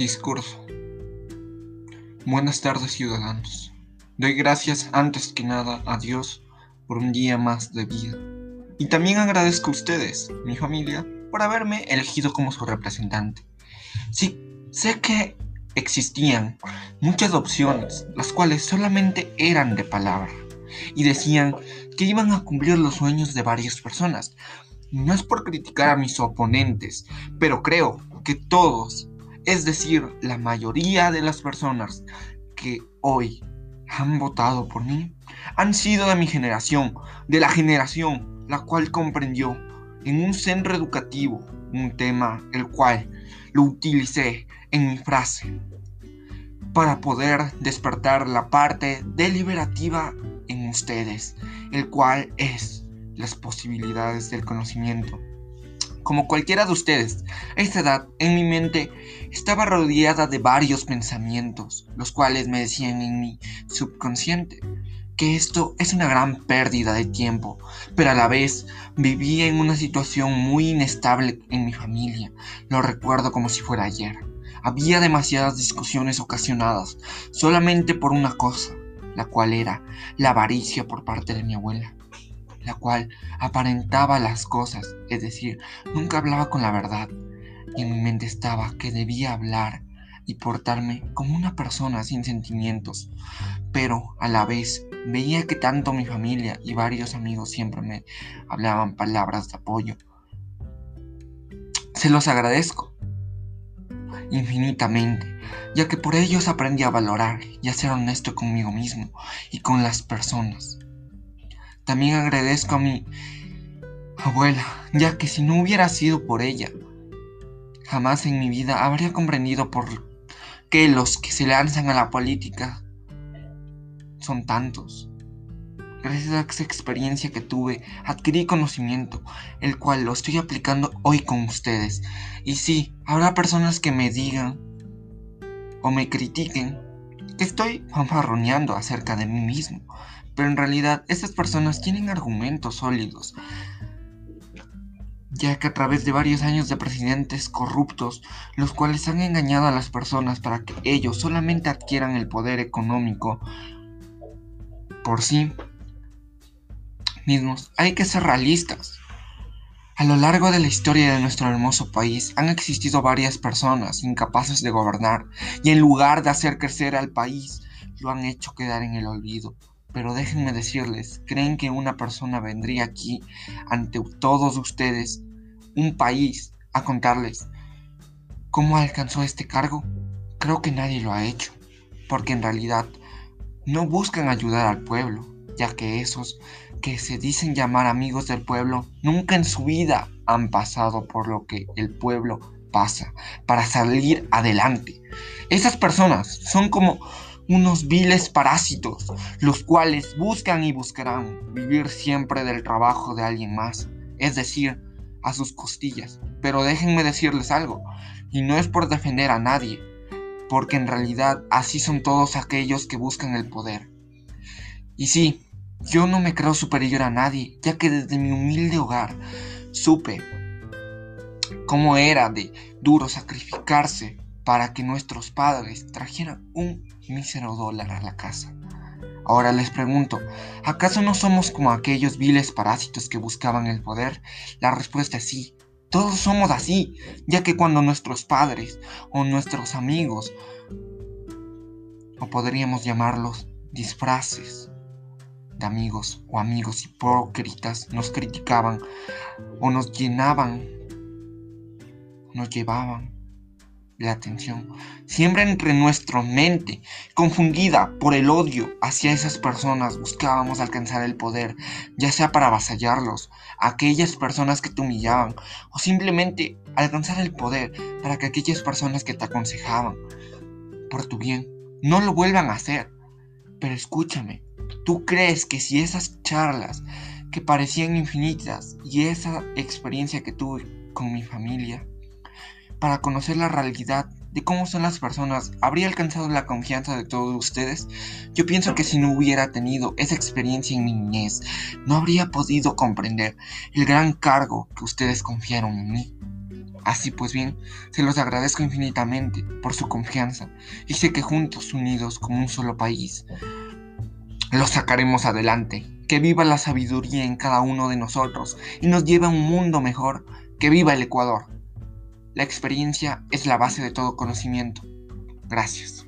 Discurso. Buenas tardes ciudadanos. Doy gracias antes que nada a Dios por un día más de vida. Y también agradezco a ustedes, mi familia, por haberme elegido como su representante. Sí, sé que existían muchas opciones, las cuales solamente eran de palabra, y decían que iban a cumplir los sueños de varias personas. No es por criticar a mis oponentes, pero creo que todos es decir, la mayoría de las personas que hoy han votado por mí han sido de mi generación, de la generación la cual comprendió en un centro educativo un tema el cual lo utilicé en mi frase para poder despertar la parte deliberativa en ustedes, el cual es las posibilidades del conocimiento como cualquiera de ustedes. A esta edad, en mi mente, estaba rodeada de varios pensamientos, los cuales me decían en mi subconsciente que esto es una gran pérdida de tiempo, pero a la vez vivía en una situación muy inestable en mi familia. Lo recuerdo como si fuera ayer. Había demasiadas discusiones ocasionadas solamente por una cosa, la cual era la avaricia por parte de mi abuela la cual aparentaba las cosas, es decir, nunca hablaba con la verdad, y en mi mente estaba que debía hablar y portarme como una persona sin sentimientos, pero a la vez veía que tanto mi familia y varios amigos siempre me hablaban palabras de apoyo. Se los agradezco infinitamente, ya que por ellos aprendí a valorar y a ser honesto conmigo mismo y con las personas. También agradezco a mi abuela, ya que si no hubiera sido por ella, jamás en mi vida habría comprendido por qué los que se lanzan a la política son tantos. Gracias a esa experiencia que tuve, adquirí conocimiento, el cual lo estoy aplicando hoy con ustedes. Y sí, habrá personas que me digan o me critiquen estoy fanfarroneando acerca de mí mismo. Pero en realidad estas personas tienen argumentos sólidos, ya que a través de varios años de presidentes corruptos, los cuales han engañado a las personas para que ellos solamente adquieran el poder económico por sí mismos, hay que ser realistas. A lo largo de la historia de nuestro hermoso país han existido varias personas incapaces de gobernar y en lugar de hacer crecer al país, lo han hecho quedar en el olvido. Pero déjenme decirles, ¿creen que una persona vendría aquí ante todos ustedes, un país, a contarles cómo alcanzó este cargo? Creo que nadie lo ha hecho, porque en realidad no buscan ayudar al pueblo, ya que esos que se dicen llamar amigos del pueblo nunca en su vida han pasado por lo que el pueblo pasa para salir adelante. Esas personas son como unos viles parásitos, los cuales buscan y buscarán vivir siempre del trabajo de alguien más, es decir, a sus costillas. Pero déjenme decirles algo, y no es por defender a nadie, porque en realidad así son todos aquellos que buscan el poder. Y sí, yo no me creo superior a nadie, ya que desde mi humilde hogar supe cómo era de duro sacrificarse para que nuestros padres trajeran un mísero dólar a la casa. Ahora les pregunto, ¿acaso no somos como aquellos viles parásitos que buscaban el poder? La respuesta es sí, todos somos así, ya que cuando nuestros padres o nuestros amigos, o podríamos llamarlos disfraces de amigos o amigos hipócritas, nos criticaban o nos llenaban, nos llevaban la atención, siempre entre nuestra mente, confundida por el odio hacia esas personas, buscábamos alcanzar el poder, ya sea para avasallarlos, aquellas personas que te humillaban, o simplemente alcanzar el poder para que aquellas personas que te aconsejaban por tu bien no lo vuelvan a hacer. Pero escúchame, ¿tú crees que si esas charlas que parecían infinitas y esa experiencia que tuve con mi familia para conocer la realidad de cómo son las personas, habría alcanzado la confianza de todos ustedes? Yo pienso que si no hubiera tenido esa experiencia en mi niñez, no habría podido comprender el gran cargo que ustedes confiaron en mí. Así pues bien, se los agradezco infinitamente por su confianza y sé que juntos, unidos como un solo país, los sacaremos adelante. Que viva la sabiduría en cada uno de nosotros y nos lleve a un mundo mejor. Que viva el Ecuador. La experiencia es la base de todo conocimiento. Gracias.